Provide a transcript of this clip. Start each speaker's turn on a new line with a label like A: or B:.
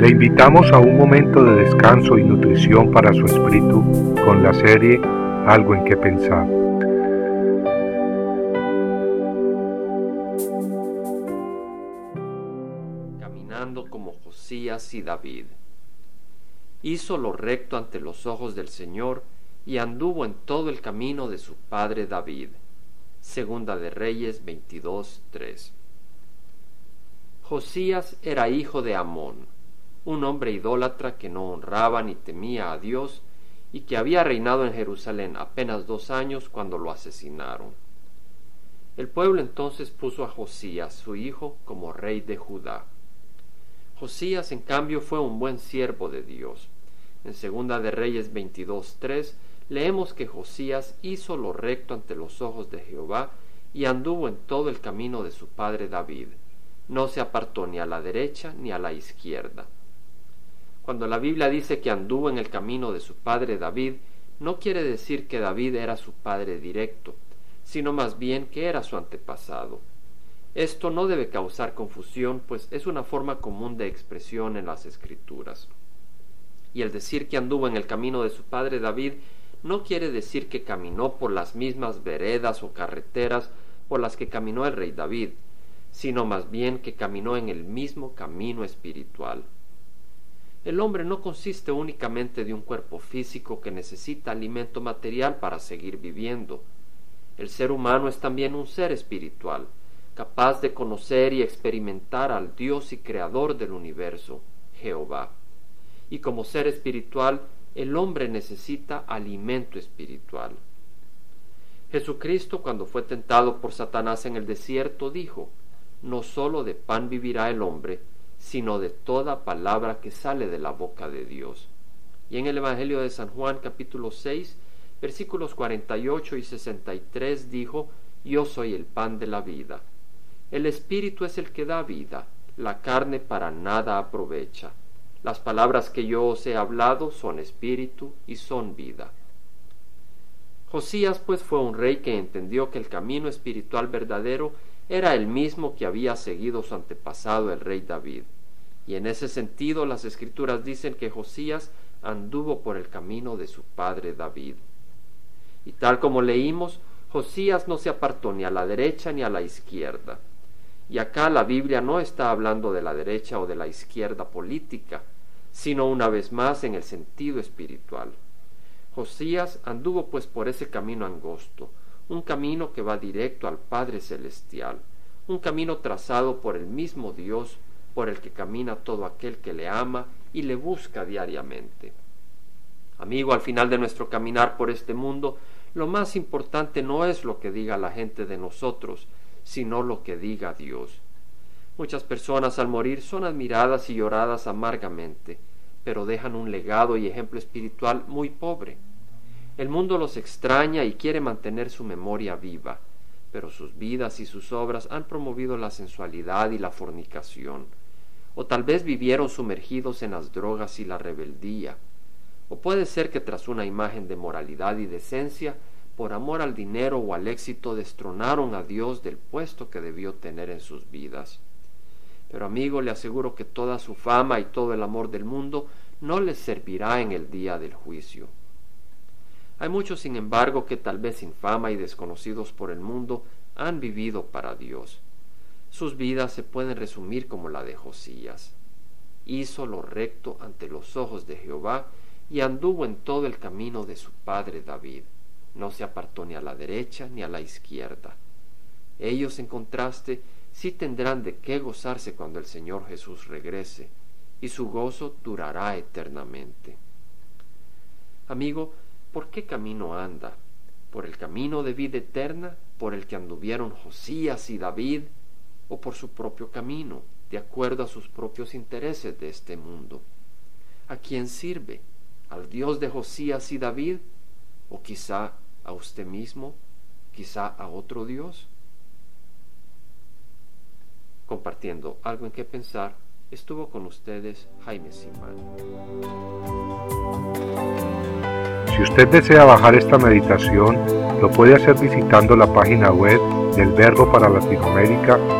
A: Le invitamos a un momento de descanso y nutrición para su espíritu con la serie Algo en que pensar.
B: Caminando como Josías y David. Hizo lo recto ante los ojos del Señor y anduvo en todo el camino de su padre David. Segunda de Reyes 22:3. Josías era hijo de Amón, un hombre idólatra que no honraba ni temía a Dios y que había reinado en Jerusalén apenas dos años cuando lo asesinaron. El pueblo entonces puso a Josías, su hijo, como rey de Judá. Josías, en cambio, fue un buen siervo de Dios. En Segunda de Reyes 22.3 leemos que Josías hizo lo recto ante los ojos de Jehová y anduvo en todo el camino de su padre David no se apartó ni a la derecha ni a la izquierda. Cuando la Biblia dice que anduvo en el camino de su padre David, no quiere decir que David era su padre directo, sino más bien que era su antepasado. Esto no debe causar confusión, pues es una forma común de expresión en las escrituras. Y el decir que anduvo en el camino de su padre David no quiere decir que caminó por las mismas veredas o carreteras por las que caminó el rey David, sino más bien que caminó en el mismo camino espiritual. El hombre no consiste únicamente de un cuerpo físico que necesita alimento material para seguir viviendo. El ser humano es también un ser espiritual, capaz de conocer y experimentar al Dios y Creador del universo, Jehová. Y como ser espiritual, el hombre necesita alimento espiritual. Jesucristo, cuando fue tentado por Satanás en el desierto, dijo, no sólo de pan vivirá el hombre, sino de toda palabra que sale de la boca de Dios. Y en el Evangelio de San Juan capítulo 6, versículos 48 y 63 dijo, Yo soy el pan de la vida. El Espíritu es el que da vida, la carne para nada aprovecha. Las palabras que yo os he hablado son espíritu y son vida. Josías pues fue un rey que entendió que el camino espiritual verdadero era el mismo que había seguido su antepasado el rey David. Y en ese sentido las escrituras dicen que Josías anduvo por el camino de su padre David. Y tal como leímos, Josías no se apartó ni a la derecha ni a la izquierda. Y acá la Biblia no está hablando de la derecha o de la izquierda política, sino una vez más en el sentido espiritual. Josías anduvo pues por ese camino angosto, un camino que va directo al Padre Celestial, un camino trazado por el mismo Dios por el que camina todo aquel que le ama y le busca diariamente. Amigo, al final de nuestro caminar por este mundo, lo más importante no es lo que diga la gente de nosotros, sino lo que diga Dios. Muchas personas al morir son admiradas y lloradas amargamente, pero dejan un legado y ejemplo espiritual muy pobre. El mundo los extraña y quiere mantener su memoria viva, pero sus vidas y sus obras han promovido la sensualidad y la fornicación, o tal vez vivieron sumergidos en las drogas y la rebeldía, o puede ser que tras una imagen de moralidad y decencia, por amor al dinero o al éxito destronaron a Dios del puesto que debió tener en sus vidas. Pero amigo, le aseguro que toda su fama y todo el amor del mundo no les servirá en el día del juicio. Hay muchos, sin embargo, que tal vez sin fama y desconocidos por el mundo, han vivido para Dios. Sus vidas se pueden resumir como la de Josías. Hizo lo recto ante los ojos de Jehová y anduvo en todo el camino de su padre David. No se apartó ni a la derecha ni a la izquierda. Ellos, en contraste, sí tendrán de qué gozarse cuando el Señor Jesús regrese, y su gozo durará eternamente. Amigo, ¿por qué camino anda? ¿Por el camino de vida eterna, por el que anduvieron Josías y David, o por su propio camino, de acuerdo a sus propios intereses de este mundo? ¿A quién sirve? ¿Al Dios de Josías y David? ¿O quizá a usted mismo? ¿Quizá a otro Dios? Compartiendo algo en qué pensar, estuvo con ustedes Jaime Simán.
A: Si usted desea bajar esta meditación, lo puede hacer visitando la página web del Verbo para Latinoamérica